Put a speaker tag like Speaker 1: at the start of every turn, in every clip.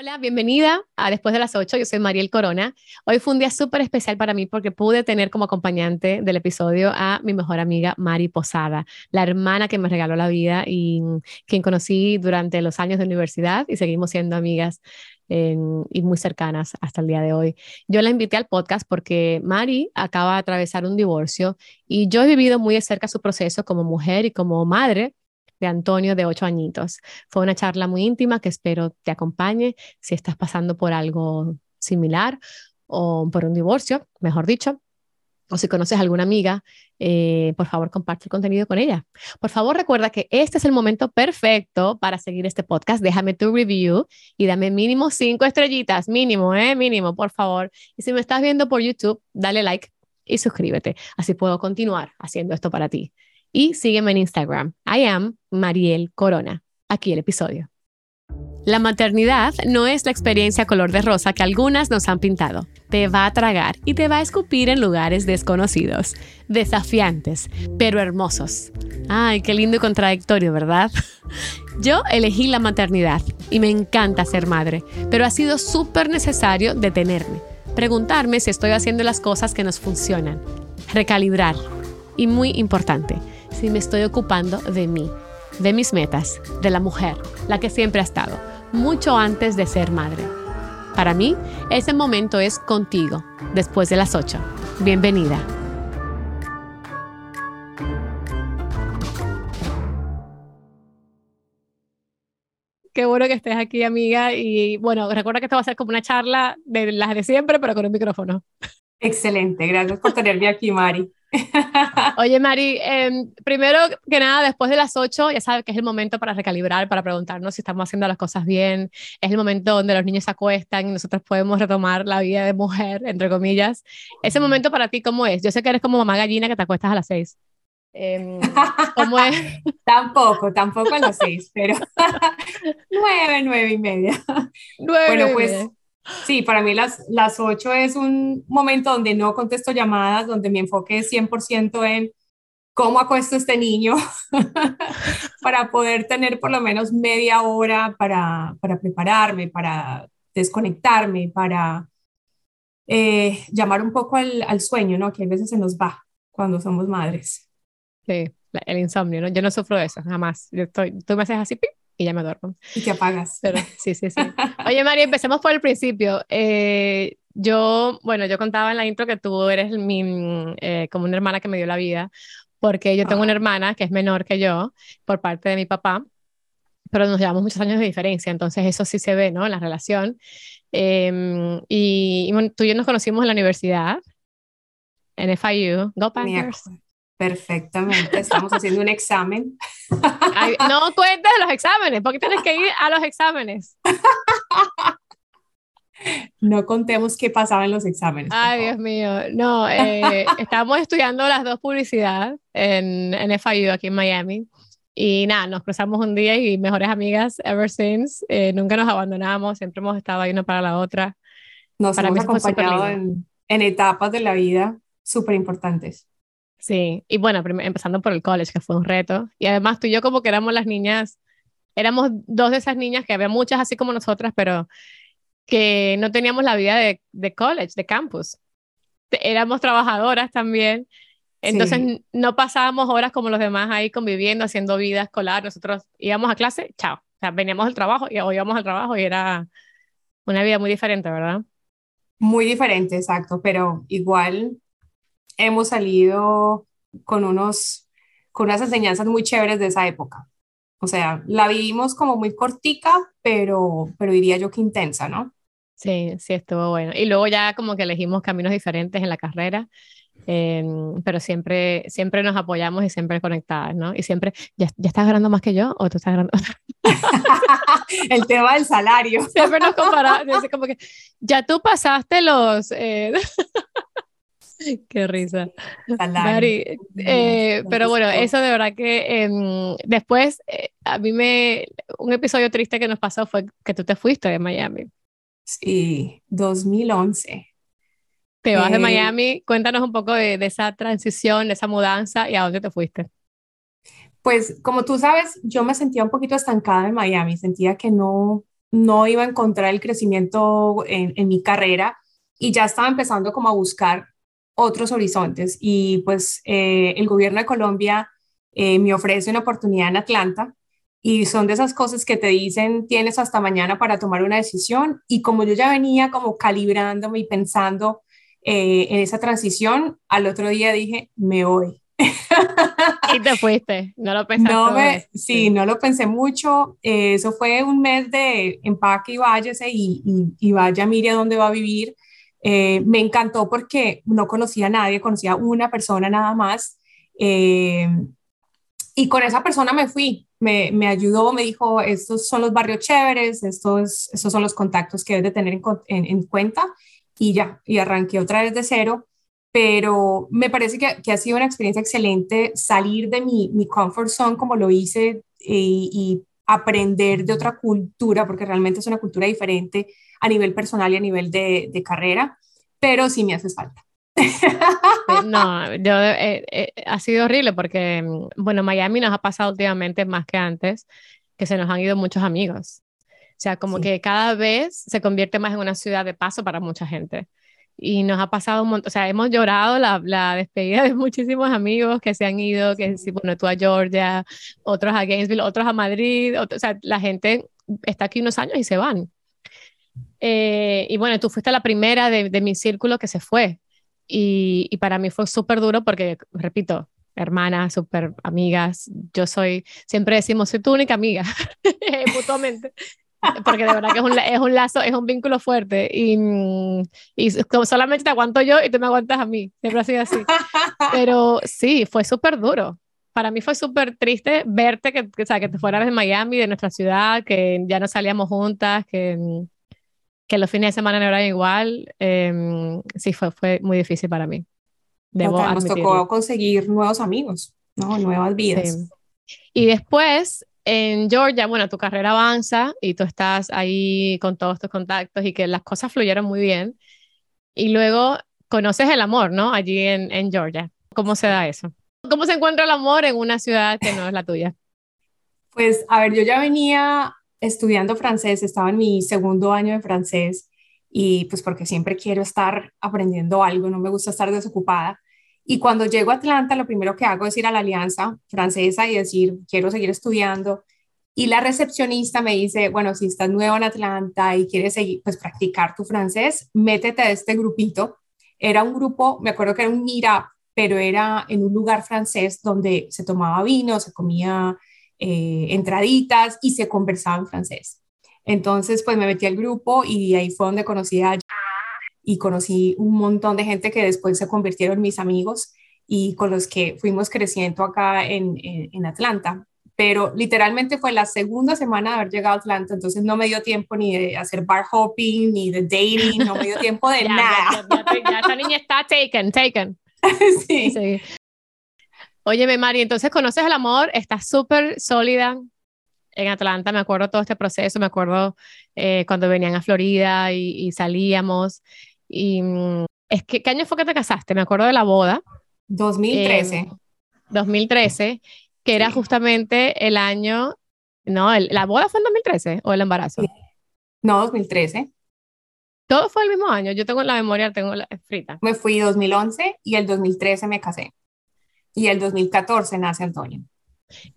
Speaker 1: Hola, bienvenida a Después de las 8. Yo soy Mariel Corona. Hoy fue un día súper especial para mí porque pude tener como acompañante del episodio a mi mejor amiga Mari Posada, la hermana que me regaló la vida y quien conocí durante los años de universidad y seguimos siendo amigas y muy cercanas hasta el día de hoy. Yo la invité al podcast porque Mari acaba de atravesar un divorcio y yo he vivido muy de cerca su proceso como mujer y como madre de Antonio de ocho añitos. Fue una charla muy íntima que espero te acompañe si estás pasando por algo similar o por un divorcio, mejor dicho. O si conoces a alguna amiga, eh, por favor comparte el contenido con ella. Por favor recuerda que este es el momento perfecto para seguir este podcast. Déjame tu review y dame mínimo cinco estrellitas, mínimo, ¿eh? Mínimo, por favor. Y si me estás viendo por YouTube, dale like y suscríbete. Así puedo continuar haciendo esto para ti y sígueme en Instagram. I am Mariel Corona. Aquí el episodio. La maternidad no es la experiencia color de rosa que algunas nos han pintado. Te va a tragar y te va a escupir en lugares desconocidos, desafiantes, pero hermosos. Ay, qué lindo y contradictorio, ¿verdad? Yo elegí la maternidad y me encanta ser madre, pero ha sido súper necesario detenerme, preguntarme si estoy haciendo las cosas que nos funcionan, recalibrar y muy importante, si me estoy ocupando de mí, de mis metas, de la mujer, la que siempre ha estado, mucho antes de ser madre. Para mí, ese momento es contigo, después de las 8. Bienvenida. Qué bueno que estés aquí, amiga. Y bueno, recuerda que esto va a ser como una charla de las de siempre, pero con un micrófono.
Speaker 2: Excelente, gracias por tenerme aquí, Mari.
Speaker 1: Oye, Mari, em, primero que nada, después de las 8, ya sabes que es el momento para recalibrar, para preguntarnos si estamos haciendo las cosas bien. Es el momento donde los niños se acuestan y nosotros podemos retomar la vida de mujer, entre comillas. Ese momento para ti, ¿cómo es? Yo sé que eres como mamá gallina que te acuestas a las 6. Em,
Speaker 2: ¿Cómo es? tampoco, tampoco a las 6, pero 9, 9 y media. bueno, pues Sí, para mí las, las 8 es un momento donde no contesto llamadas, donde mi enfoque es 100% en cómo acuesto este niño para poder tener por lo menos media hora para, para prepararme, para desconectarme, para eh, llamar un poco al, al, sueño, ¿no? Que a veces se nos va cuando somos madres.
Speaker 1: Sí, el insomnio, ¿no? Yo no sufro de eso, jamás. Yo estoy, tú me haces así, ¡pim! Y ya me duermo.
Speaker 2: Y te apagas.
Speaker 1: Pero, sí, sí, sí. Oye, María, empecemos por el principio. Eh, yo, bueno, yo contaba en la intro que tú eres mi, eh, como una hermana que me dio la vida, porque yo tengo una ah. hermana que es menor que yo por parte de mi papá, pero nos llevamos muchos años de diferencia, entonces eso sí se ve, ¿no? En la relación. Em, y, bueno, tú y yo nos conocimos en la universidad, en FIU. Go Panthers.
Speaker 2: Perfectamente, estamos haciendo un examen.
Speaker 1: no cuentes los exámenes, porque tienes que ir a los exámenes.
Speaker 2: No contemos qué pasaba en los exámenes.
Speaker 1: Ay, Dios mío. No, eh, estábamos estudiando las dos publicidad en, en FIU aquí en Miami. Y nada, nos cruzamos un día y mejores amigas ever since. Eh, nunca nos abandonamos, siempre hemos estado ahí una para la otra.
Speaker 2: Nos para hemos acompañado en, en etapas de la vida súper importantes.
Speaker 1: Sí, y bueno, empezando por el college, que fue un reto. Y además tú y yo como que éramos las niñas, éramos dos de esas niñas que había muchas así como nosotras, pero que no teníamos la vida de, de college, de campus. Éramos trabajadoras también. Entonces no pasábamos horas como los demás ahí conviviendo, haciendo vida escolar. Nosotros íbamos a clase, chao. O sea, veníamos al trabajo y, o íbamos al trabajo y era una vida muy diferente, ¿verdad?
Speaker 2: Muy diferente, exacto, pero igual hemos salido con, unos, con unas enseñanzas muy chéveres de esa época. O sea, la vivimos como muy cortica, pero, pero diría yo que intensa, ¿no?
Speaker 1: Sí, sí, estuvo bueno. Y luego ya como que elegimos caminos diferentes en la carrera, em, pero siempre, siempre nos apoyamos y siempre conectadas, ¿no? Y siempre, ¿ya, ya estás ganando más que yo o tú estás ganando?
Speaker 2: El tema del salario.
Speaker 1: Siempre nos comparamos, como que, ya tú pasaste los... Eh, Qué risa. Mari, eh, pero bueno, eso de verdad que em, después eh, a mí me, un episodio triste que nos pasó fue que tú te fuiste de Miami.
Speaker 2: Sí, 2011.
Speaker 1: Te vas de eh, Miami, cuéntanos un poco de, de, esa transición, de esa mudanza y a dónde te fuiste.
Speaker 2: Pues como tú sabes, yo me sentía un poquito estancada en Miami, sentía que no, no iba a encontrar el crecimiento en, en mi carrera y ya estaba empezando como a buscar otros horizontes y pues eh, el gobierno de Colombia eh, me ofrece una oportunidad en Atlanta y son de esas cosas que te dicen tienes hasta mañana para tomar una decisión y como yo ya venía como calibrándome y pensando eh, en esa transición, al otro día dije, me voy.
Speaker 1: Y te fuiste, no lo pensaste.
Speaker 2: No sí, no lo pensé mucho. eso fue un mes de empaque y váyase y, y, y vaya, mire a dónde va a vivir. Eh, me encantó porque no conocía a nadie, conocía a una persona nada más. Eh, y con esa persona me fui, me, me, ayudó, me dijo, estos son los barrios chéveres, estos, estos son los contactos que debes de tener en, en, cuenta. Y ya, y arranqué otra vez de cero. Pero me parece que, que ha sido una experiencia excelente salir de mi, mi comfort zone como lo hice y aprender de otra cultura, porque realmente es una cultura diferente a nivel personal y a nivel de, carrera, pero sí me hace falta.
Speaker 1: No, yo, eh, eh, ha sido horrible porque, mm, bueno, Miami nos ha pasado últimamente más que antes, que se nos han ido muchos amigos. O sea, como que cada vez se convierte más en una ciudad de paso para mucha gente. Y nos ha pasado un montón, o sea, hemos llorado la, la despedida de muchísimos amigos que se han ido, que sí, bueno, tú a Georgia, otros a Gainesville, otros a Madrid, o sea, la gente está aquí unos años y se van. Eh, y bueno, tú fuiste la primera de, de mi círculo que se fue. Y, y para mí fue súper duro porque, repito, hermanas, súper amigas. Yo soy, siempre decimos, soy tu única amiga, mutuamente. Porque de verdad que es un, es un, lazo, es un vínculo fuerte. Y, y solamente te aguanto yo y tú me aguantas a mí. Siempre ha sido así. Pero sí, fue súper duro. Para mí fue súper triste verte que, que, o sea, que te fueras de Miami, de nuestra ciudad, que ya no salíamos juntas, que, que los fines de semana no eran igual, eh, sí, fue, fue muy difícil para mí.
Speaker 2: Debo nos tocó conseguir nuevos amigos, ¿no? nuevas vidas.
Speaker 1: Y después, en Georgia, bueno, tu carrera avanza y tú estás ahí con todos tus contactos y que las cosas fluyeron muy bien. Y luego conoces el amor, ¿no? Allí en, en Georgia. ¿Cómo se da eso? ¿Cómo se encuentra el amor en una ciudad que no es la tuya?
Speaker 2: Pues, a ver, yo ya venía estudiando francés, estaba en mi segundo año de francés y pues porque siempre quiero estar aprendiendo algo, no me gusta estar desocupada. Y cuando llego a Atlanta, lo primero que hago es ir a la Alianza Francesa y decir, quiero seguir estudiando. Y la recepcionista me dice, bueno, si estás nuevo en Atlanta y quieres seguir, pues practicar tu francés, métete a este grupito. Era un grupo, me acuerdo que era un mira, pero era en un lugar francés donde se tomaba vino, se comía eh, entraditas y se conversaba en francés. Entonces, pues me metí al grupo y ahí fue donde conocí a y conocí un montón de gente que después se convirtieron en mis amigos y con los que fuimos creciendo acá en, en, Atlanta. Pero literalmente fue la segunda semana de haber llegado a Atlanta, entonces no me dio tiempo ni de hacer bar hopping, ni de dating, no me dio tiempo de nada.
Speaker 1: Ya, esta niña está taken, taken. sí. sí. Óyeme, Mari, entonces conoces el amor, estás súper sólida en Atlanta, me acuerdo todo este proceso, me acuerdo eh, cuando venían a Florida y, salíamos. Y mm, es que, ¿qué año fue que te casaste? Me acuerdo de la boda.
Speaker 2: 2013.
Speaker 1: 2013, que era justamente el año, no, la boda fue en 2013 o el embarazo.
Speaker 2: No, 2013.
Speaker 1: Todo fue el mismo año, yo tengo la memoria, tengo la frita.
Speaker 2: Me fui 2011 y el 2013 me casé y el 2014 nace Antonio.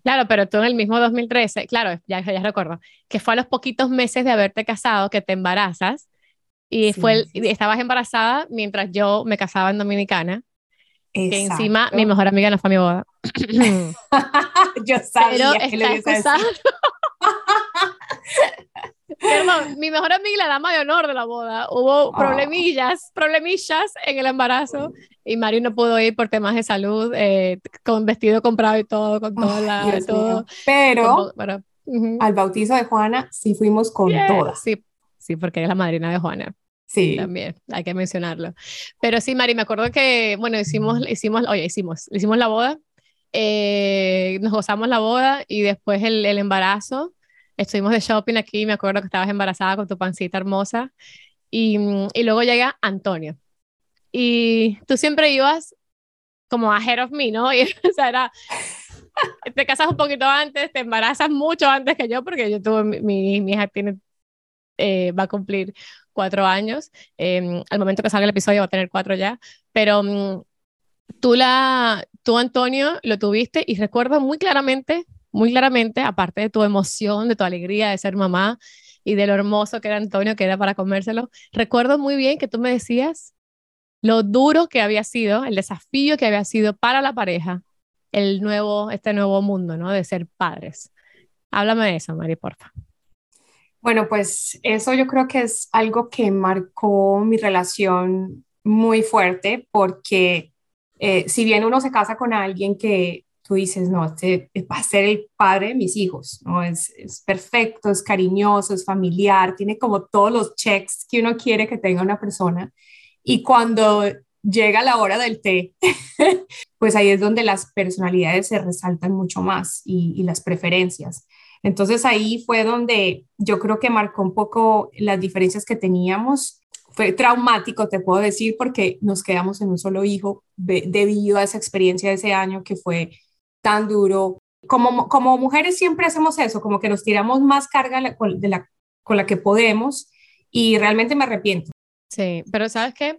Speaker 1: Claro, pero tú en el mismo 2013, claro, ya, ya recuerdo, que fue a los poquitos meses de haberte casado que te embarazas y fue estabas embarazada mientras yo me casaba en Dominicana. Que encima mi mejor amiga no fue a mi boda.
Speaker 2: yo sabía que lo ibas a
Speaker 1: Perdón, mi mejor amiga y la dama de honor de la boda. Hubo oh. problemillas, problemillas en el embarazo y Mario no pudo ir por temas de salud, eh, con vestido comprado y todo, con todo. la, todo
Speaker 2: Pero al bautizo de Juana sí fuimos con todas.
Speaker 1: Sí, sí, porque es la madrina de Juana. Sí. También, hay que mencionarlo. Pero sí, Mari, me acuerdo que, bueno, hicimos, hicimos, oye, hicimos, hicimos la boda, eh, nos gozamos la boda y después el, el embarazo estuvimos de shopping aquí, me acuerdo que estabas embarazada con tu pancita hermosa, y, y luego llega Antonio. Y tú siempre ibas como ahead of me, ¿no? Y, o sea, era, te casas un poquito antes, te embarazas mucho antes que yo, porque yo tuve, mi, mi hija tiene eh, va a cumplir cuatro años. Em, al momento que salga el episodio va a tener cuatro ya, pero mm, tú, la, tú, Antonio, lo tuviste y recuerdo muy claramente, muy claramente, aparte de tu emoción, de tu alegría de ser mamá y de lo hermoso que era Antonio, que era para comérselo, recuerdo muy bien que tú me decías lo duro que había sido, el desafío que había sido para la pareja, el nuevo, este nuevo mundo, ¿no? De ser padres. Háblame de eso, Mari, porfa.
Speaker 2: Bueno, pues eso yo creo que es algo que marcó mi relación muy fuerte porque eh, si bien uno se casa con alguien que tú dices, no, este va a ser el padre de mis hijos, ¿no? Es, es perfecto, es cariñoso, es familiar, tiene como todos los checks que uno quiere que tenga una persona. Y cuando llega la hora del té, pues ahí es donde las personalidades se resaltan mucho más y, y las preferencias. Entonces ahí fue donde yo creo que marcó un poco las diferencias que teníamos. Fue traumático, te puedo decir, porque nos quedamos en un solo hijo debido a esa experiencia de ese año que fue tan duro. Como, como mujeres siempre hacemos eso, como que nos tiramos más carga de la, con la que podemos y realmente me arrepiento.
Speaker 1: Sí, pero sabes qué,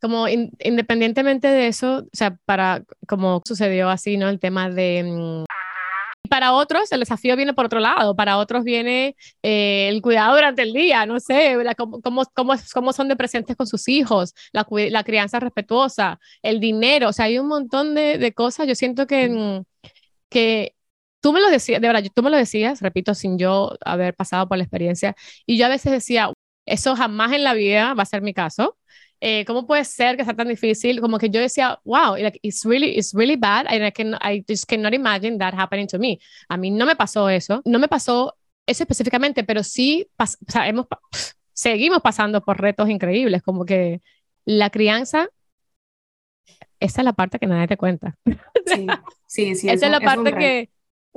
Speaker 1: como independientemente de eso, o sea, para como sucedió así, ¿no? El tema de mm, para otros el desafío viene por otro lado, para otros viene eh, el cuidado durante el día, no sé, cómo, cómo, cómo, son de presentes con sus hijos, la, la, crianza respetuosa, el dinero, o sea, hay un montón de, de cosas, yo siento que, que tú me lo decías, de verdad, tú me lo decías, repito, sin yo haber pasado por la experiencia, y yo a veces decía, eso jamás en la vida va a ser mi caso, eh, ¿cómo puede ser que sea tan difícil? Como que yo decía, wow, like, it's really, it's really bad, and I, can, I just cannot imagine that happening to me. A mí no me pasó eso, no me pasó eso específicamente, pero sí, o sea, hemos, seguimos pasando por retos increíbles, como que la crianza, esa es la parte que nadie te cuenta.
Speaker 2: Sí, sí, sí.
Speaker 1: esa es, la parte que,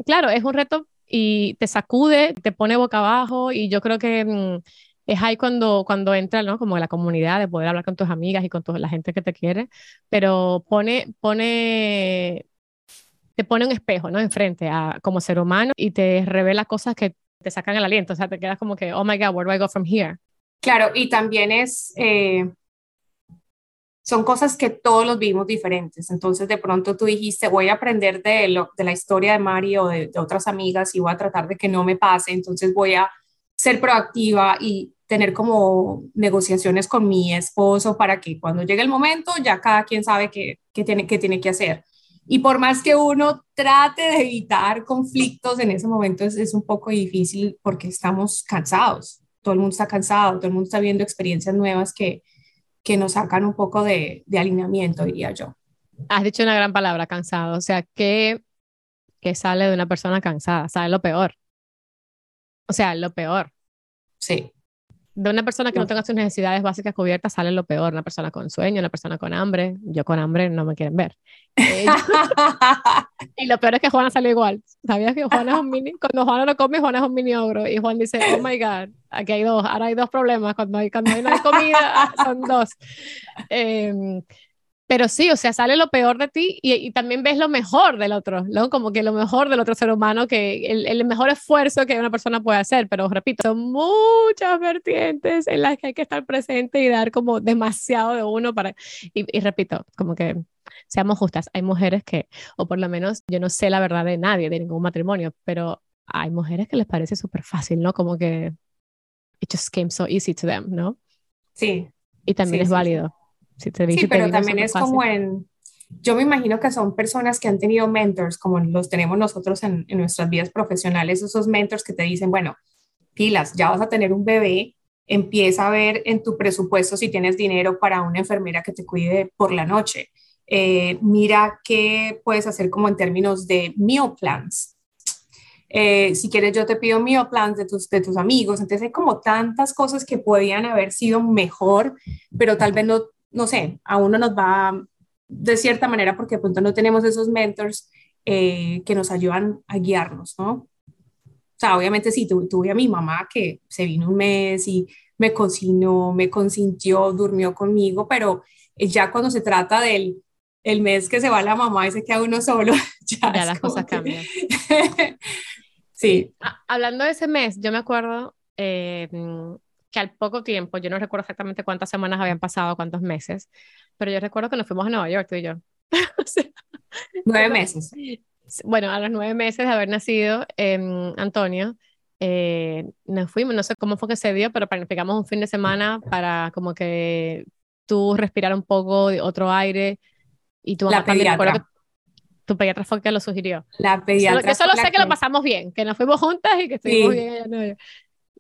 Speaker 1: claro, es un reto y te sacude, te pone boca abajo y yo creo que mm, es ahí cuando, cuando entra, ¿no? Como la comunidad de poder hablar con tus amigas y con toda la gente que te quiere, pero pone, pone, te pone un espejo, ¿no? Enfrente a, como ser humano y te revela cosas que te sacan el aliento, o sea, te quedas como que, oh my God, where do I go from here?
Speaker 2: Claro, y también es, eh, son cosas que todos los vimos diferentes. Entonces, de pronto tú dijiste, voy a aprender de, lo, de la historia de Mari o de, de, otras amigas y voy a tratar de que no me pase. Entonces, voy a ser proactiva y tener como negociaciones con mi esposo para que cuando llegue el momento ya cada quien sabe qué, tiene, qué tiene que hacer. Y por más que uno trate de evitar conflictos en ese momento es, es un poco difícil porque estamos cansados. Todo el mundo está cansado, todo el mundo está viendo experiencias nuevas que, que nos sacan un poco de, de alineamiento, diría yo.
Speaker 1: Has dicho una gran palabra, cansado. O sea, ¿qué, qué sale de una persona cansada? Sale lo peor. O sea, lo peor.
Speaker 2: Sí
Speaker 1: de una persona que no. tenga sus necesidades básicas cubiertas sale lo peor, una persona con sueño, una persona con hambre, yo con hambre no me quieren ver. Eh, y lo peor es que Juana sale igual. ¿Sabías que Juana es un mini? Cuando Juana no come, Juana es un mini ogro. Y Juan dice, oh my God, aquí hay dos, ahora hay dos problemas. Cuando hay, cuando hay no hay comida, son dos. Eh, pero sí, o sea, sale lo peor de ti y, también ves lo mejor del otro, ¿no? Como que lo mejor del otro ser humano, que el, el, mejor esfuerzo que una persona puede hacer, pero repito, son muchas vertientes en las que hay que estar presente y dar como demasiado de uno para, y, y repito, como que seamos justas, hay mujeres que, o por lo menos yo no sé la verdad de nadie, de ningún matrimonio, pero hay mujeres que les parece súper fácil, ¿no? Como que it just came so easy to them, ¿no?
Speaker 2: Sí.
Speaker 1: Y también es válido
Speaker 2: sí, pero también es como en, yo me imagino que son personas que han tenido mentors, como los tenemos nosotros en, en nuestras vidas profesionales, esos mentors que te dicen, bueno, pilas, ya vas a tener un bebé, empieza a ver en tu presupuesto si tienes dinero para una enfermera que te cuide por la noche. Eh, mira qué puedes hacer como en términos de meal plans. Eh, si quieres, yo te pido meal plans de tus, de tus amigos. Entonces, hay como tantas cosas que podían haber sido mejor, pero tal vez no no sé, a uno nos va de cierta manera porque de pronto no tenemos esos mentors eh, que nos ayudan a guiarnos, ¿no? O sea, obviamente sí, tuve a mi mamá que se vino un mes y me cocinó, me consintió, durmió conmigo, pero ya cuando se trata del el mes que se va la mamá y se queda uno solo,
Speaker 1: ya, las cosas cambian.
Speaker 2: sí.
Speaker 1: Hablando de ese mes, yo me acuerdo, eh, que al poco tiempo, yo no recuerdo exactamente cuántas semanas habían pasado, cuántos meses, pero yo recuerdo que nos fuimos a Nueva York, tú y yo.
Speaker 2: nueve meses.
Speaker 1: Bueno, a los nueve meses de haber nacido Antonio, eh, nos fuimos, no sé cómo fue que se dio, pero planificamos un fin de semana para como que tú respirar un poco de otro aire y tu
Speaker 2: La pediatra.
Speaker 1: tu pediatra fue que lo sugirió.
Speaker 2: La pediatra.
Speaker 1: Yo solo sé que, lo pasamos bien, que nos fuimos juntas y que estuvimos bien.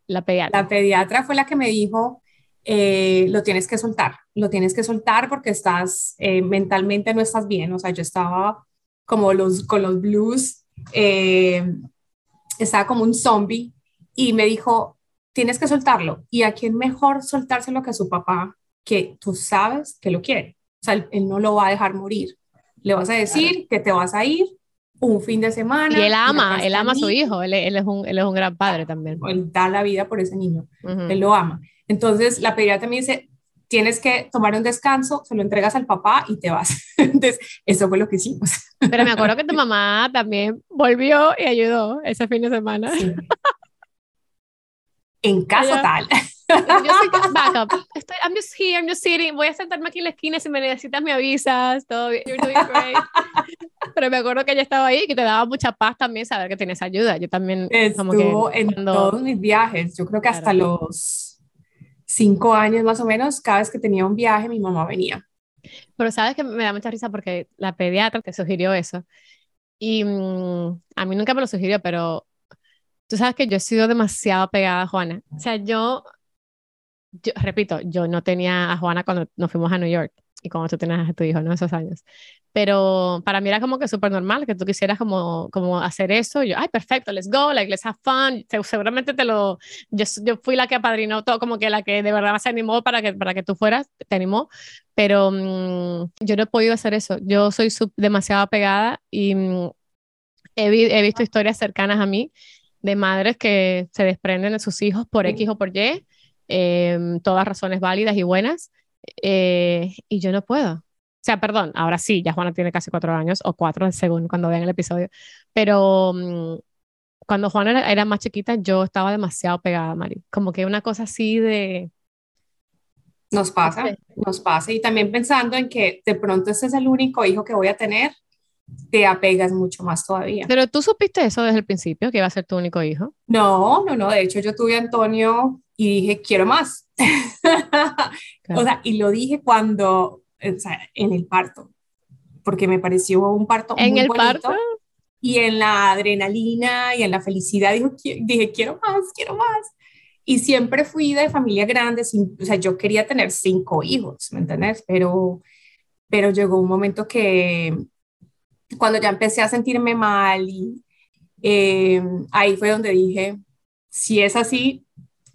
Speaker 1: La pediatra.
Speaker 2: La pediatra fue la que me dijo, eh, lo tienes que soltar, lo tienes que soltar porque estás, eh, mentalmente no estás bien, o sea, yo estaba como los, con los blues, eh, estaba como un zombie y me dijo, tienes que soltarlo. ¿Y a quién mejor soltárselo que a su papá, que tú sabes que lo quiere? O sea, él, no lo va a dejar morir. Le vas a decir que te vas a ir un fin de semana.
Speaker 1: Y él ama, él ama a su hijo, él, él, es un, él es un gran padre también.
Speaker 2: Él da la vida por ese niño, él lo ama. Entonces la pediatra me dice, tienes que tomar un descanso, se lo entregas al papá y te vas. Entonces, eso fue lo que hicimos.
Speaker 1: Pero me acuerdo que tu mamá también volvió y ayudó ese fin de semana.
Speaker 2: En casa tal.
Speaker 1: Yo soy backup. Estoy, I'm just here, I'm just sitting. Voy a sentarme aquí en la esquina. Si me necesitas, me avisas. Todo bien. You're doing great. Pero me acuerdo que ella estaba ahí y que te daba mucha paz también saber que tienes ayuda. Yo también.
Speaker 2: Estuvo en todos mis viajes. Yo creo que hasta los cinco años más o menos, cada vez que tenía un viaje, mi mamá venía.
Speaker 1: Pero sabes que me da mucha risa porque la pediatra te sugirió eso. Y mm, a mí nunca me lo sugirió, pero tú sabes que yo he sido demasiado pegada a Juana. O sea, yo, yo repito, yo no tenía a Juana cuando nos fuimos a New York y cuando tú tenías a tu hijo, ¿no? Esos años. Pero para mí era como que súper normal que tú quisieras como, como hacer eso. yo, ay, perfecto, let's go, like, let's have fun. Seguramente te lo, yo, yo fui la que apadrinó todo, como que la que de verdad se animó para que, para que tú fueras, te animó. Pero mm, yo no he podido hacer eso. Yo soy demasiado pegada y mm, he, he visto historias cercanas a mí de madres que se desprenden de sus hijos por X o por Y, eh, todas razones válidas y buenas, eh, y yo no puedo. O sea, perdón, ahora sí, ya Juana tiene casi cuatro años, o cuatro según cuando vean el episodio, pero mm, cuando Juana era, más chiquita, yo estaba demasiado pegada a Mari. Como que una cosa así de...
Speaker 2: Nos pasa, nos pasa. Y también pensando en que de pronto este es el único hijo que voy a tener, te apegas mucho más todavía.
Speaker 1: Pero tú supiste eso desde el principio, que iba a ser tu único hijo.
Speaker 2: No, no, no. De hecho, yo tuve a Antonio y dije, quiero más. O sea, y lo dije cuando, o sea, en el parto, porque me pareció un parto
Speaker 1: ¿En el parto?
Speaker 2: Y en la adrenalina y en la felicidad dije, dije, quiero más, quiero más. Y siempre fui de familia grande, o sea, yo quería tener cinco hijos, ¿me entiendes? Pero, pero llegó un momento que cuando ya empecé a sentirme mal y eh, ahí fue donde dije, si es así,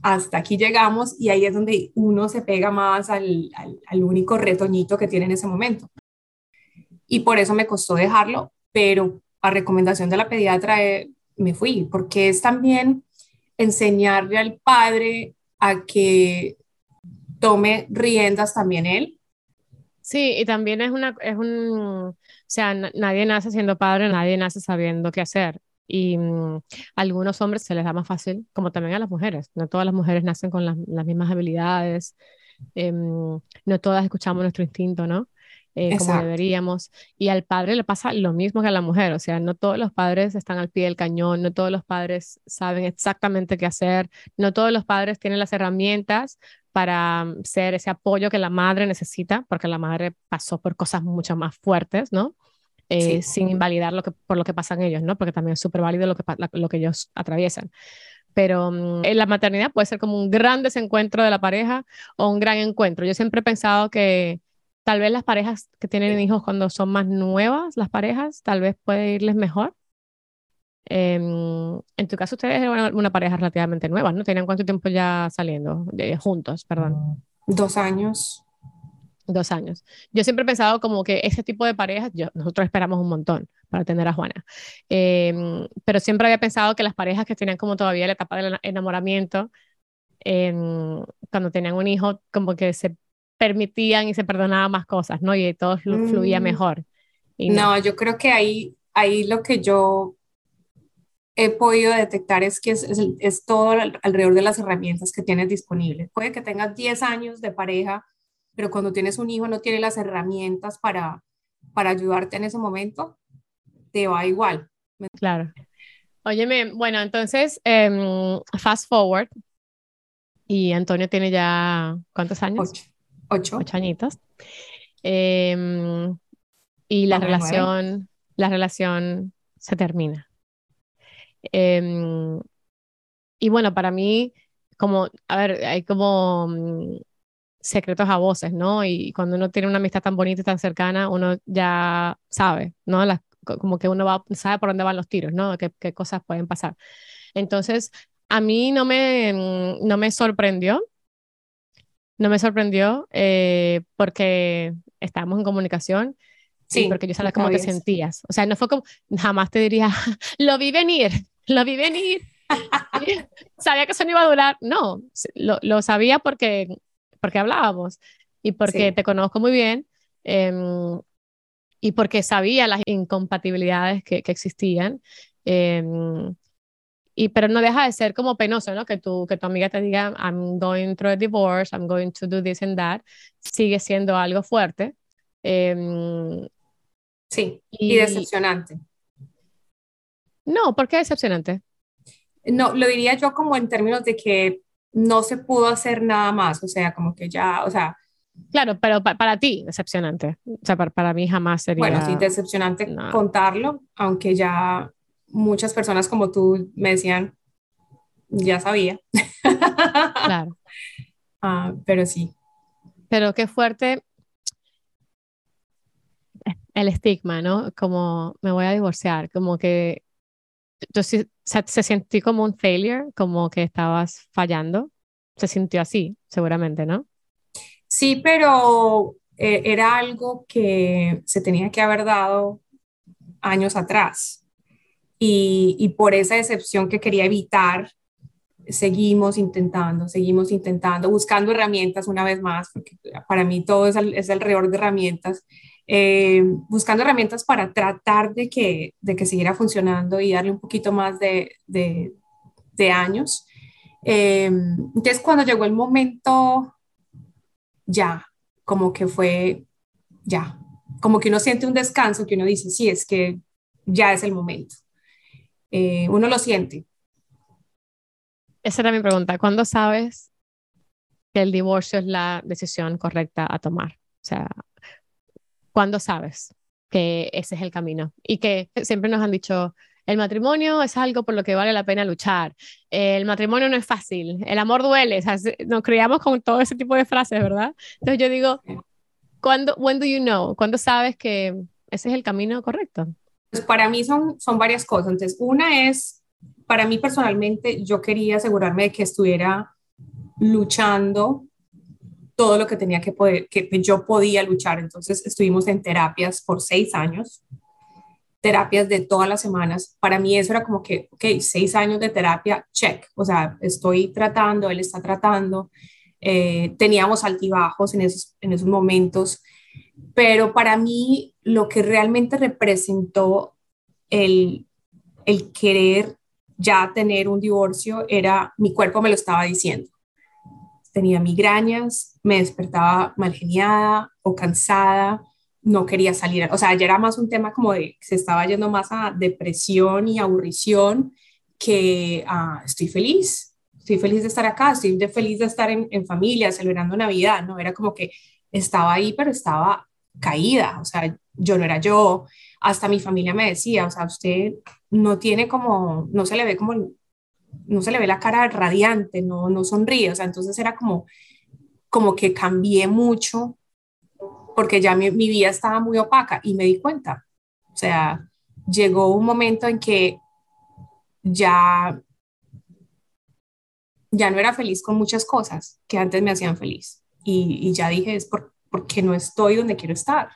Speaker 2: hasta aquí llegamos y ahí es donde uno se pega más al, al, único retoñito que tiene en ese momento. Y por eso me costó dejarlo, pero a recomendación de la pediatra eh, me fui, porque es también enseñarle al padre a que tome riendas también él.
Speaker 1: Sí, y también es una, es un, o sea, nadie nace siendo padre, nadie nace sabiendo qué hacer. Y mm, a algunos hombres se les da más fácil, como también a las mujeres. No todas las mujeres nacen con las, mismas habilidades, em, no todas escuchamos nuestro instinto, ¿no? Eh, como deberíamos. Y al padre le pasa lo mismo que a la mujer, o sea, no todos los padres están al pie del cañón, no todos los padres saben exactamente qué hacer, no todos los padres tienen las herramientas para mm, ser ese apoyo que la madre necesita, porque la madre pasó por cosas mucho más fuertes, ¿no? Eh, sin invalidar lo que, por lo que pasan ellos, ¿no? Porque también es súper válido lo que, lo que ellos atraviesan. Pero mm, en la maternidad puede ser como un gran desencuentro de la pareja o un gran encuentro. Yo siempre he pensado que tal vez las parejas que tienen hijos cuando son más nuevas, las parejas, tal vez puede irles mejor. Em, en tu caso, ustedes eran una, pareja relativamente nueva, ¿no? ¿Tenían cuánto tiempo ya saliendo juntos, perdón?
Speaker 2: Dos años.
Speaker 1: Dos años. Yo siempre he pensado como que ese tipo de parejas, yo, nosotros esperamos un montón para tener a Juana, em, pero siempre había pensado que las parejas que tenían como todavía la etapa del enamoramiento, em, cuando tenían un hijo, como que se permitían y se perdonaban más cosas, ¿no? Y todo fluía mm. mejor.
Speaker 2: no. yo creo que ahí, ahí lo que yo he podido detectar es que es, es, todo alrededor de las herramientas que tienes disponibles. Puede que tengas 10 años de pareja, pero cuando tienes un hijo no tiene las herramientas para, para ayudarte en ese momento, te va igual.
Speaker 1: Claro. Óyeme, bueno, entonces, em, fast forward, y Antonio tiene ya, ¿cuántos años?
Speaker 2: Ocho. Ocho,
Speaker 1: Ocho añitos. Em, y la relación, la relación se termina. Em, y bueno, para mí, como, a ver, hay como mm, secretos a voces, ¿no? Y cuando uno tiene una amistad tan bonita y tan cercana, uno ya sabe, ¿no? Las, como que uno va, sabe por dónde van los tiros, ¿no? Qué, qué cosas pueden pasar. Entonces, a mí no me, mm, no me sorprendió, no me sorprendió eh, porque estábamos en comunicación Sí, porque yo sabía cómo te sentías. O sea, no fue como, jamás te diría, lo vi venir, lo vi venir. sabía que eso no iba a durar. No, lo, lo sabía porque, porque hablábamos y porque te conozco muy bien em, y porque sabía las incompatibilidades que, que existían. Em, y, pero no deja de ser como penoso, ¿no? Que tu, que tu amiga te diga, I'm going through a divorce, I'm going to do this and that, sigue siendo algo fuerte. Eh,
Speaker 2: Sí, y, decepcionante.
Speaker 1: No, ¿por qué decepcionante?
Speaker 2: No, lo diría yo como en términos de que no se pudo hacer nada más, o sea, como que ya, o sea...
Speaker 1: Claro, pero para ti, decepcionante. O sea, para, mí jamás sería...
Speaker 2: Bueno, sí, decepcionante contarlo, aunque ya muchas personas como tú me decían, ya sabía.
Speaker 1: Claro.
Speaker 2: Ah, pero sí.
Speaker 1: Pero qué fuerte el estigma, ¿no? Como me voy a divorciar, como que yo, se, se sentí como un failure, como que estabas fallando. Se sintió así, seguramente, ¿no?
Speaker 2: Sí, pero eh, era algo que se tenía que haber dado años atrás. Y, por esa excepción que quería evitar, seguimos intentando, seguimos intentando, buscando herramientas una vez más, porque para mí todo es, es alrededor de herramientas eh, buscando herramientas para tratar de que, de que siguiera funcionando y darle un poquito más de, de, años. Eh, entonces, cuando llegó el momento, ya, como que fue, ya, como que uno siente un descanso, que uno dice, sí, es que ya es el momento. Eh, uno lo siente.
Speaker 1: Esa era mi pregunta. ¿Cuándo sabes que el divorcio es la decisión correcta a tomar? O sea, ¿Cuándo sabes que ese es el camino? Y que siempre nos han dicho, el matrimonio es algo por lo que vale la pena luchar. El matrimonio no es fácil. El amor duele. nos criamos con todo ese tipo de frases, ¿verdad? Entonces yo digo, ¿cuándo, when do you know? ¿Cuándo sabes que ese es el camino correcto?
Speaker 2: Pues para mí son, son varias cosas. Entonces, una es, para mí personalmente, yo quería asegurarme de que estuviera luchando todo lo que tenía que poder, que yo podía luchar. Entonces estuvimos en terapias por seis años, terapias de todas las semanas. Para mí eso era como que, ok, seis años de terapia, check. O sea, estoy tratando, él está tratando. Eh, teníamos altibajos en esos, en esos momentos, pero para mí lo que realmente representó el, el querer ya tener un divorcio era mi cuerpo me lo estaba diciendo tenía migrañas, me despertaba mal geniada o cansada, no quería salir, o sea, ya era más un tema como de, se estaba yendo más a depresión y aburrición que a estoy feliz, estoy feliz de estar acá, estoy feliz de estar en, en familia, celebrando Navidad, ¿no? Era como que estaba ahí, pero estaba caída, o sea, yo no era yo, hasta mi familia me decía, o sea, usted no tiene como, no se le ve como no se le ve la cara radiante, no, no sonríe, o sea, entonces era como, como que cambié mucho porque ya mi, mi vida estaba muy opaca y me di cuenta, o sea, llegó un momento en que ya ya no era feliz con muchas cosas que antes me hacían feliz. Y, ya dije, es por, porque no estoy donde quiero estar.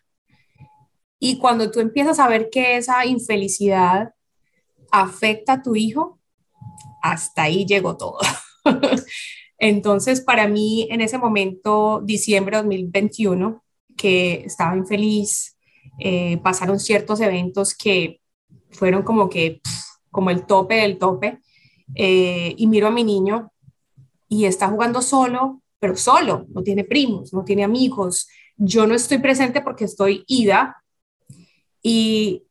Speaker 2: Y cuando tú empiezas a ver que esa infelicidad afecta a tu hijo, hasta ahí llegó todo. Entonces, para mí, en ese momento, diciembre de 2021, que estaba infeliz, eh, pasaron ciertos eventos que fueron como que como el tope del tope, eh, y miro a mi niño y está jugando solo, pero solo, no tiene primos, no tiene amigos. Yo no estoy presente porque estoy ida y,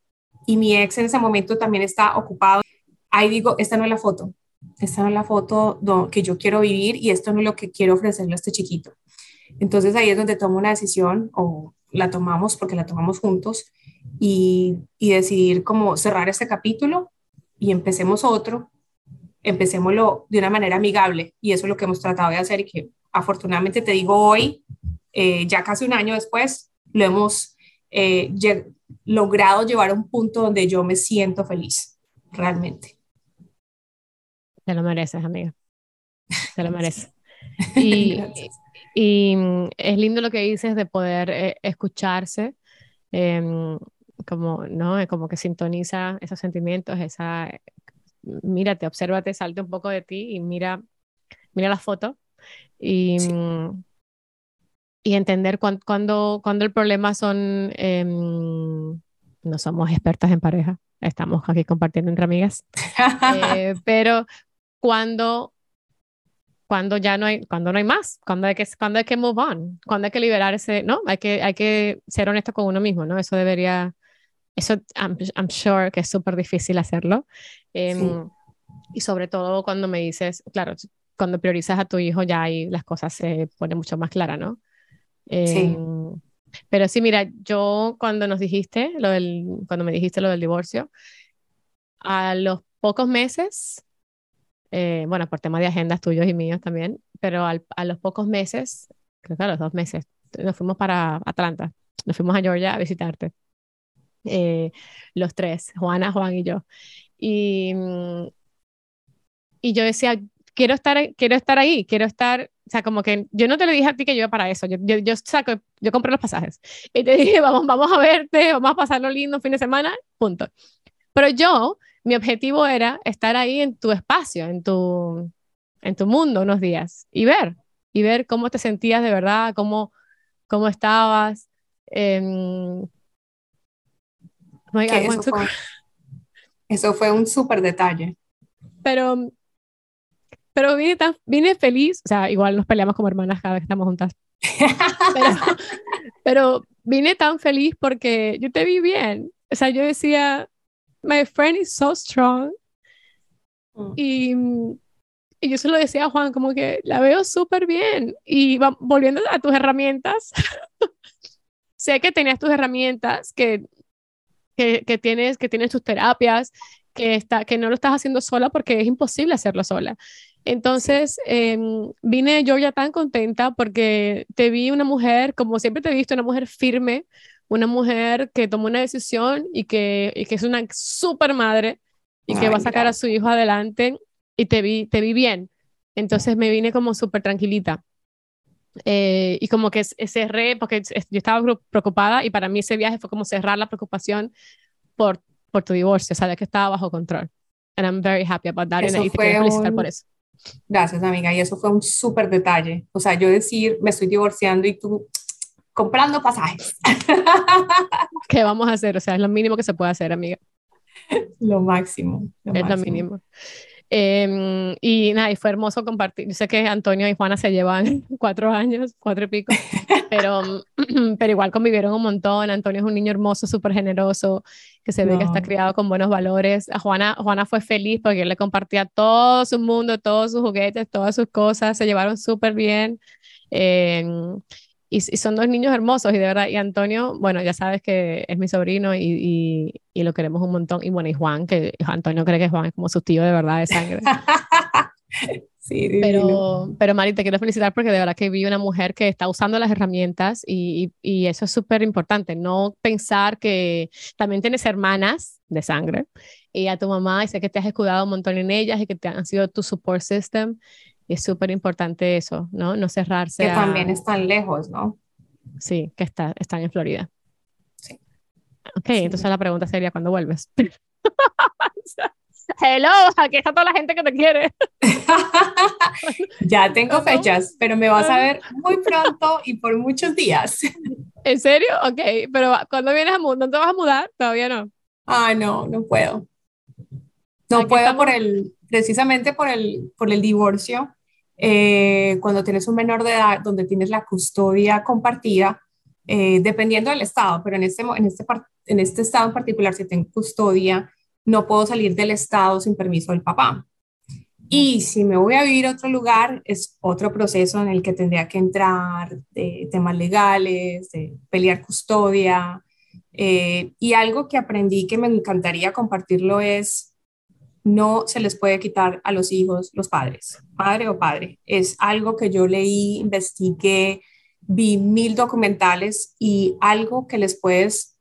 Speaker 2: y mi ex en ese momento también está ocupado. Ahí digo, esta no es la foto, esta no es la foto que yo quiero vivir y esto no es lo que quiero ofrecerle a este chiquito. Entonces ahí es donde tomo una decisión o la tomamos porque la tomamos juntos y, y decidir cómo cerrar este capítulo y empecemos otro, empecémoslo de una manera amigable y eso es lo que hemos tratado de hacer y que afortunadamente te digo hoy, eh, ya casi un año después, lo hemos eh, logrado llevar a un punto donde yo me siento feliz, realmente.
Speaker 1: Te lo mereces, amiga. Te lo mereces. Y, y mm, es lindo lo que dices de poder eh, escucharse, em, como, ¿no? Como que sintoniza esos sentimientos, esa, mírate, obsérvate, salte un poco de ti y mira, mira la foto y, mm, y entender cuando, cuando, el problema son, em, no somos expertas en pareja, estamos aquí compartiendo entre amigas, eh, pero cuando cuando ya no hay, cuando no hay más, cuando hay que, cuando hay que move on, cuando hay que liberarse, ¿no? Hay que, hay que ser honesto con uno mismo, ¿no? Eso debería, eso I'm, I'm sure que es súper difícil hacerlo. Em, y sobre todo cuando me dices, claro, cuando priorizas a tu hijo ya ahí las cosas se ponen mucho más claras, ¿no? sí. Em, pero sí, mira, yo cuando nos dijiste, lo del, cuando me dijiste lo del divorcio, a los pocos meses eh, bueno, por temas de agendas tuyos y míos también, pero a los pocos meses, creo que a los dos meses, nos fuimos para Atlanta, nos fuimos a Georgia a visitarte, eh, los tres, Juana, Juan y yo. Y, mm, y yo decía, quiero estar, quiero estar ahí, quiero estar, o sea, como que yo no te lo dije a ti que yo iba para eso, yo, yo, yo, saco, yo compré los pasajes y te dije, vamos, vamos a verte, vamos a pasarlo lindo fin de semana, punto. Pero yo mi objetivo era estar ahí en tu espacio, en tu, en tu mundo unos días y ver, y ver cómo te sentías de verdad, cómo, cómo estabas.
Speaker 2: eso, fue, eso, fue, un súper detalle.
Speaker 1: Pero, pero vine, tan, vine feliz, o sea, igual nos peleamos como hermanas cada vez que estamos juntas. pero, pero vine tan feliz porque yo te vi bien. O sea, yo decía, my friend is so strong. Mm. Y, y, yo se lo decía a Juan, como que la veo súper bien. Y volviendo a tus herramientas, sé que tenías tus herramientas, que, que, que, tienes, que tienes tus terapias, que, está, que no lo estás haciendo sola porque es imposible hacerlo sola. Entonces, em, vine yo ya tan contenta porque te vi una mujer, como siempre te he visto, una mujer firme, una mujer que tomó una decisión y que, y que es una super madre y que va a sacar a su hijo adelante y te vi, te vi bien. Entonces me vine como súper tranquilita. Eh, y como que cerré, porque yo estaba preocupada y para mí ese viaje fue como cerrar la preocupación por, por tu divorcio, sabes que estaba bajo control. And I'm very happy about that. y te quiero felicitar por eso.
Speaker 2: Gracias, amiga. Y eso fue un súper detalle. O sea, yo decir, me estoy divorciando y tú comprando pasajes.
Speaker 1: ¿Qué vamos a hacer? O sea, es lo mínimo que se puede hacer, amiga.
Speaker 2: Lo máximo.
Speaker 1: es lo mínimo. Em, y nada, y fue hermoso compartir. Yo sé que Antonio y Juana se llevan cuatro años, cuatro y pico, pero, pero igual convivieron un montón. Antonio es un niño hermoso, súper generoso, que se ve que está criado con buenos valores. A Juana, Juana fue feliz porque él le compartía todo su mundo, todos sus juguetes, todas sus cosas, se llevaron súper bien. Eh, y, son dos niños hermosos y de verdad, y Antonio, bueno, ya sabes que es mi sobrino y, y, lo queremos un montón. Y bueno, y Juan, que Antonio cree que Juan es como su tío de verdad de sangre. sí, pero, pero Mari, te quiero felicitar porque de verdad que vi una mujer que está usando las herramientas y, y eso es súper importante. No pensar que también tienes hermanas de sangre y a tu mamá y sé que te has escudado un montón en ellas y que te han sido tu support system es súper importante eso, ¿no? No cerrarse.
Speaker 2: Que también están lejos, ¿no?
Speaker 1: Sí, que está, están en Florida. Sí. Ok, entonces la pregunta sería, ¿cuándo vuelves? Hello, aquí está toda la gente que te quiere.
Speaker 2: ya tengo fechas, pero me vas a ver muy pronto y por muchos días.
Speaker 1: ¿En serio? Ok, pero cuando vienes a mudar? ¿No te vas a mudar? Todavía no.
Speaker 2: Ah, no, no puedo. No puedo por el, precisamente por el, por el divorcio. Eh, cuando tienes un menor de edad donde tienes la custodia compartida, eh, dependiendo del estado, pero en este, en, este, en este estado en particular, si tengo custodia, no puedo salir del estado sin permiso del papá. Y si me voy a vivir a otro lugar, es otro proceso en el que tendría que entrar de temas legales, de pelear custodia. Eh, y algo que aprendí que me encantaría compartirlo es, no se les puede quitar a los hijos los padres, padre o padre. Es algo que yo leí, investigué, vi mil documentales y algo que les puedes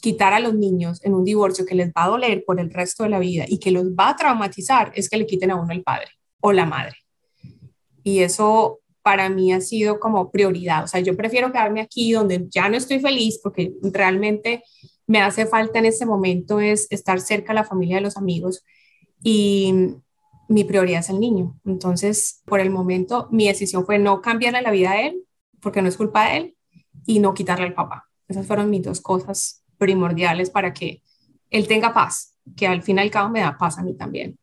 Speaker 2: quitar a los niños en un divorcio que les va a doler por el resto de la vida y que los va a traumatizar es que le quiten a uno el padre o la madre. Y eso para mí ha sido como prioridad. O sea, yo prefiero quedarme aquí donde ya no estoy feliz porque realmente me hace falta en este momento es estar cerca de la familia de los amigos y mi prioridad es el niño. Entonces, por el momento, mi decisión fue no cambiarle la vida a él porque no es culpa de él y no quitarle al papá. Esas fueron mis dos cosas primordiales para que él tenga paz, que al fin y al cabo me da paz a mí también.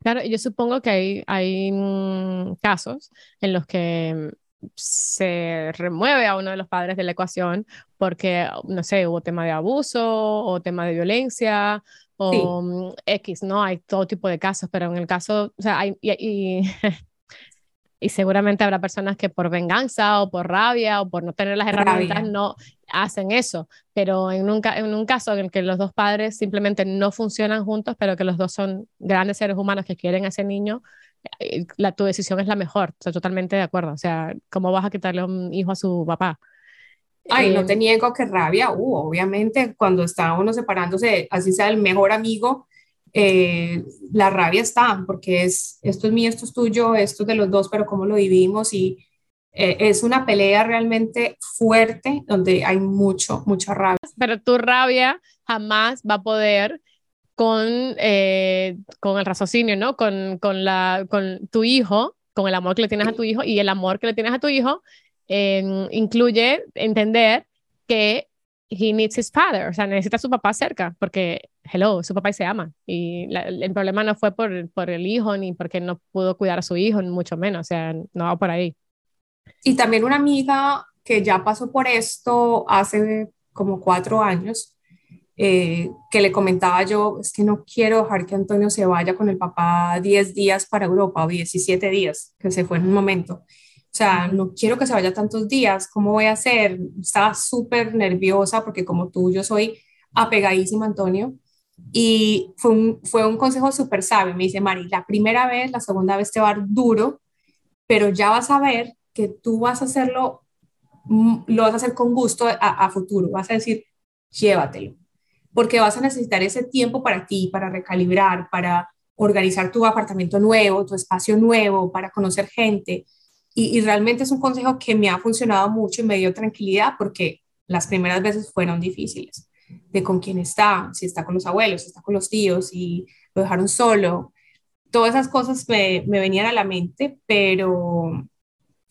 Speaker 1: Claro, yo supongo que hay, hay mm, casos en los que mm, se remueve a uno de los padres de la ecuación porque, no sé, hubo tema de abuso o tema de violencia o mm, X, ¿no? Hay todo tipo de casos, pero en el caso, o sea, hay, y, y seguramente habrá personas que por venganza o por rabia o por no tener las herramientas no hacen eso, pero en un, en un caso en el que los dos padres simplemente no funcionan juntos, pero que los dos son grandes seres humanos que quieren a ese niño, eh, la, tu decisión es la mejor, estoy totalmente de acuerdo, o sea, ¿cómo vas a quitarle un hijo a su papá?
Speaker 2: Ay, no eh, te niego que rabia, uh, obviamente cuando está uno separándose, así sea el mejor amigo, eh, la rabia está, porque es, esto es mío, esto es tuyo, esto es de los dos, pero cómo lo dividimos y eh, es una pelea realmente fuerte donde hay mucho, mucha rabia.
Speaker 1: Pero tu rabia jamás va a poder con, eh, con el raciocinio, ¿no? Con, con, la, con tu hijo, con el amor que le tienes a tu hijo y el amor que le tienes a tu hijo incluye entender que he needs his father, o sea, necesita a su papá cerca, porque, hello, su papá y se ama. Y el problema no fue por, por el hijo, ni porque no pudo cuidar a su hijo, ni mucho menos, o sea, no va por ahí.
Speaker 2: Y también una amiga que ya pasó por esto hace como cuatro años, eh, que le comentaba yo, es que no quiero dejar que Antonio se vaya con el papá 10 días para Europa o 17 días, que se fue en un momento. O sea, no quiero que se vaya tantos días, ¿cómo voy a hacer? Estaba súper nerviosa porque como tú, yo soy apegadísima, Antonio. Y fue un, fue un consejo súper sabio. Me dice, Mari, la primera vez, la segunda vez te va a dar duro, pero ya vas a ver que tú vas a hacerlo, mm, lo vas a hacer con gusto a, a futuro. Vas a decir, llévatelo. Porque vas a necesitar ese tiempo para ti, para recalibrar, para organizar tu apartamento nuevo, tu espacio nuevo, para conocer gente y, realmente es un consejo que me ha funcionado mucho y me dio tranquilidad porque las primeras veces fueron difíciles, de con quién está, si está con los abuelos, si está con los tíos, y lo dejaron solo. Todas esas cosas me, me venían a la mente, pero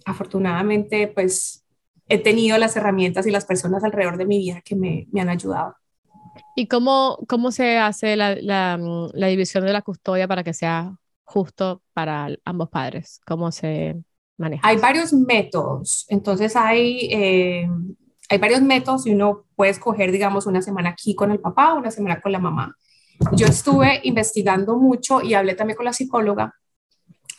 Speaker 2: afortunadamente pues he tenido las herramientas y las personas alrededor de mi vida que me, me han ayudado.
Speaker 1: ¿Y cómo, cómo se hace la, la, la, división de la custodia para que sea justo para ambos padres? ¿Cómo se,
Speaker 2: hay varios métodos, entonces hay, eh, hay varios métodos y uno puede escoger, digamos, una semana aquí con el papá, una semana con la mamá. Yo estuve investigando mucho y hablé también con la psicóloga.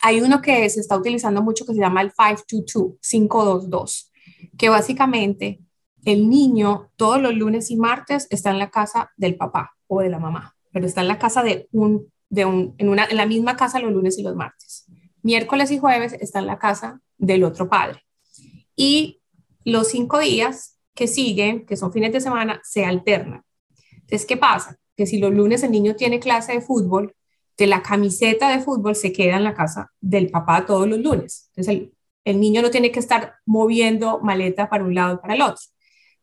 Speaker 2: Hay uno que se está utilizando mucho que se llama el 522, 522, que básicamente el niño todos los lunes y martes está en la casa del papá o de la mamá, pero está en la casa de un, de un, en, una, en la misma casa los lunes y los martes miércoles y jueves está en la casa del otro padre. Y los cinco días que siguen, que son fines de semana, se alternan. Entonces, ¿qué pasa? Que si los lunes el niño tiene clase de fútbol, de la camiseta de fútbol se queda en la casa del papá todos los lunes. Entonces, el, niño no tiene que estar moviendo maleta para un lado y para el otro.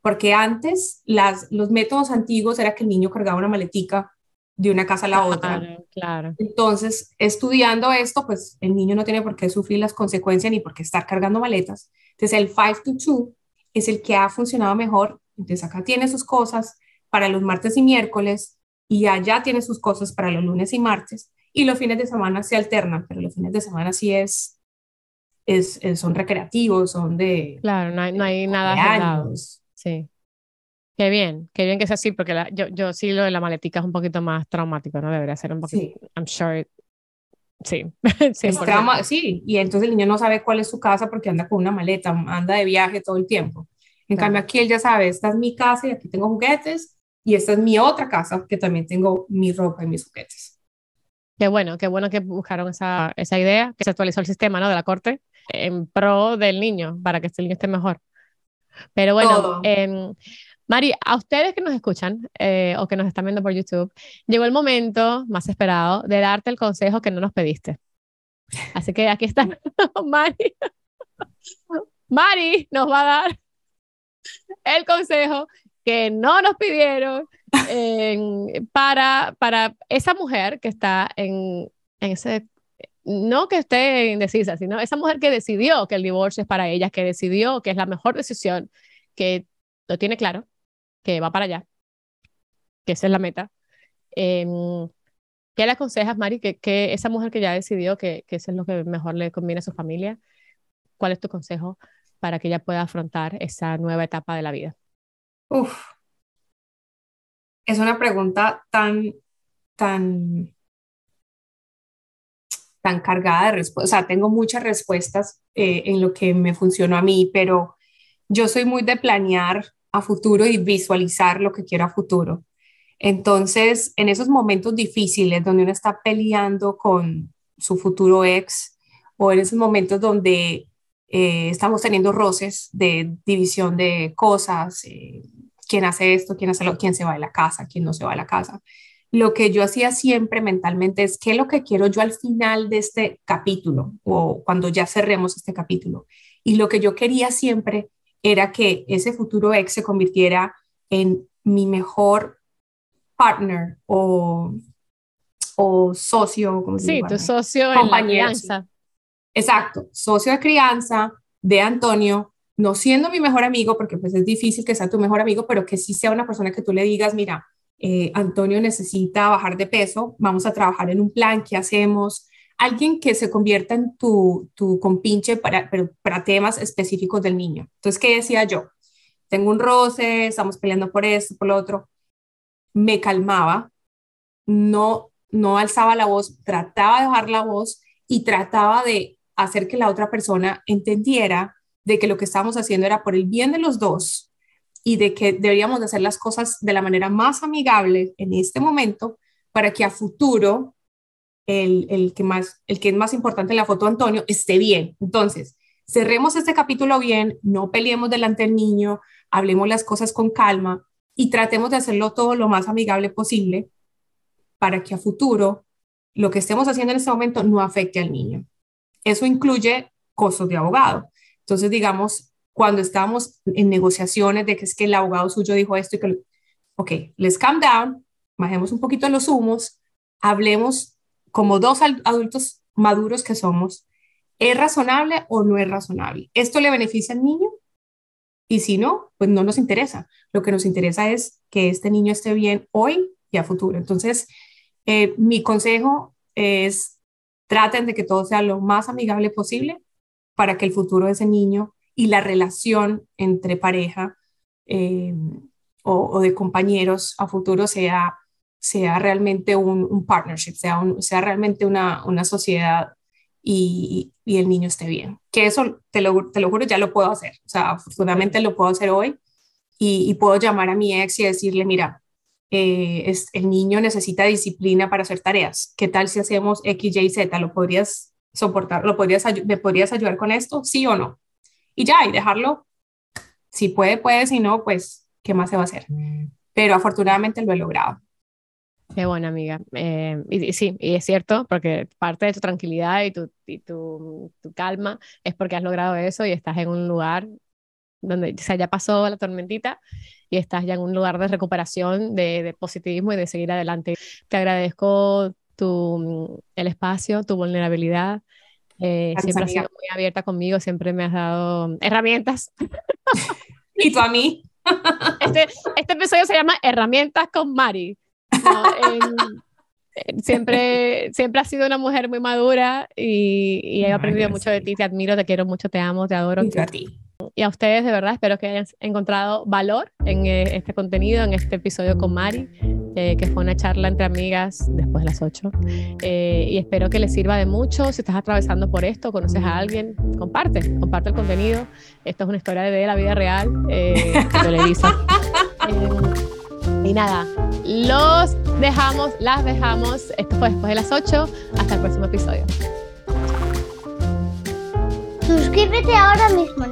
Speaker 2: Porque antes las, los métodos antiguos era que el niño cargaba una maletica de una casa a la otra.
Speaker 1: Claro,
Speaker 2: Entonces, estudiando esto, pues el niño no tiene por qué sufrir las consecuencias ni por qué estar cargando maletas. Entonces, el 5 to 2 es el que ha funcionado mejor. Entonces, acá tiene sus cosas para los martes y miércoles. y allá tiene sus cosas para los lunes y martes y los fines de semana se alternan, pero los fines de semana sí es, es, son recreativos, son de...
Speaker 1: Claro, no hay, no hay nada. Sí. Qué bien, qué bien que sea así, porque yo, yo sí lo de la maletica es un poquito más traumático, ¿no? Debería ser un poquito, sí. I'm sure, sí.
Speaker 2: Es trauma, sí, y entonces el niño no sabe cuál es su casa porque anda con una maleta, anda de viaje todo el tiempo. En cambio aquí él ya sabe, esta es mi casa y aquí tengo juguetes, y esta es mi otra casa que también tengo mi ropa y mis juguetes.
Speaker 1: Qué bueno, qué bueno que buscaron esa, esa idea, que se actualizó el sistema ¿no? de la corte en pro del niño, para que este niño esté mejor. Pero bueno, eh, Mari, a ustedes que nos escuchan eh, o que nos están viendo por YouTube, llegó el momento más esperado de darte el consejo que no nos pediste. Así que aquí está Mari. Mari nos va a dar el consejo que no nos pidieron para, para esa mujer que está en, en ese no que esté indecisa, sino esa mujer que decidió que el divorcio es para ella, que decidió que es la mejor decisión, que lo tiene claro, que va para allá, que esa es la meta. Em, ¿Qué le aconsejas, Mari, que, que, esa mujer que ya decidió que, que eso es lo que mejor le conviene a su familia, cuál es tu consejo para que ella pueda afrontar esa nueva etapa de la vida?
Speaker 2: Uf, es una pregunta tan, tan, tan cargada de respuestas. O sea, tengo muchas respuestas eh, en lo que me funcionó a mí, pero yo soy muy de planear a futuro y visualizar lo que quiero a futuro. Entonces, en esos momentos difíciles donde uno está peleando con su futuro ex o en esos momentos donde eh, estamos teniendo roces de división de cosas, eh, quién hace esto, quién hace lo, quién se va de la casa, quién no se va de la casa. Lo que yo hacía siempre mentalmente es qué es lo que quiero yo al final de este capítulo o cuando ya cerremos este capítulo. Y lo que yo quería siempre era que ese futuro ex se convirtiera en mi mejor partner o, o socio.
Speaker 1: como sí, tu socio en la crianza.
Speaker 2: Exacto, socio de crianza de Antonio, no siendo mi mejor amigo, porque pues es difícil que sea tu mejor amigo, pero que sí sea una persona que tú le digas, mira, eh, Antonio necesita bajar de peso, vamos a trabajar en un plan, ¿qué hacemos? Alguien que se convierta en tu, tu compinche para, para temas específicos del niño. Entonces, ¿qué decía yo? Tengo un roce, estamos peleando por esto, por lo otro. Me calmaba, no, no alzaba la voz, trataba de bajar la voz y trataba de hacer que la otra persona entendiera de que lo que estábamos haciendo era por el bien de los dos y de que deberíamos de hacer las cosas de la manera más amigable en este momento para que a futuro el, que más, el que es más importante en la foto, Antonio, esté bien. Entonces, cerremos este capítulo bien, no peleemos delante del niño, hablemos las cosas con calma y tratemos de hacerlo todo lo más amigable posible para que a futuro lo que estemos haciendo en este momento no afecte al niño. Eso incluye costos de abogado. Entonces, digamos, cuando estamos en negociaciones de que es que el abogado suyo dijo esto y que, ok, let's calm down, bajemos un poquito los humos, hablemos como dos adultos maduros que somos, ¿es razonable o no es razonable? ¿Esto le beneficia al niño? Y si no, pues no nos interesa. Lo que nos interesa es que este niño esté bien hoy y a futuro. Entonces, eh, mi consejo es traten de que todo sea lo más amigable posible para que el futuro de ese niño y la relación entre pareja eh, o, de compañeros a futuro sea sea realmente un, partnership, sea, sea realmente una, una sociedad y, y, el niño esté bien. Que eso, te lo, te lo juro, ya lo puedo hacer. O sea, afortunadamente lo puedo hacer hoy y, y puedo llamar a mi ex y decirle, mira, eh, es, el niño necesita disciplina para hacer tareas. ¿Qué tal si hacemos X, Y, Z? ¿Lo podrías soportar? ¿Lo podrías, ¿Me podrías ayudar con esto? ¿Sí o no? Y ya, y dejarlo. Si puede, puede. Si no, pues, ¿qué más se va a hacer? Mm. Pero afortunadamente lo he logrado.
Speaker 1: Qué buena amiga. Eh, y, sí, y es cierto, porque parte de tu tranquilidad y, tu, y tu, tu, calma es porque has logrado eso y estás en un lugar donde o sea, ya pasó la tormentita y estás ya en un lugar de recuperación, de, de positivismo y de seguir adelante. Te agradezco tu, el espacio, tu vulnerabilidad. Eh, siempre has sido muy abierta conmigo, siempre me has dado herramientas.
Speaker 2: y tú a mí.
Speaker 1: Este, este episodio se llama Herramientas con Mari. Siempre, siempre has sido una mujer muy madura y, he aprendido mucho de ti, te admiro, te quiero mucho, te amo, te adoro.
Speaker 2: a ti.
Speaker 1: Y a ustedes, de verdad, espero que hayan encontrado valor en eh, este contenido, en este episodio con Mari, eh, que fue una charla entre amigas después de las 8. Eh, y espero que les sirva de mucho. Si estás atravesando por esto, conoces a alguien, comparte, comparte el contenido. Esto es una historia de la vida real, eh, Televisa. y nada, los dejamos, las dejamos. Esto fue después de las 8. Hasta el próximo episodio.
Speaker 3: Suscríbete ahora mismo,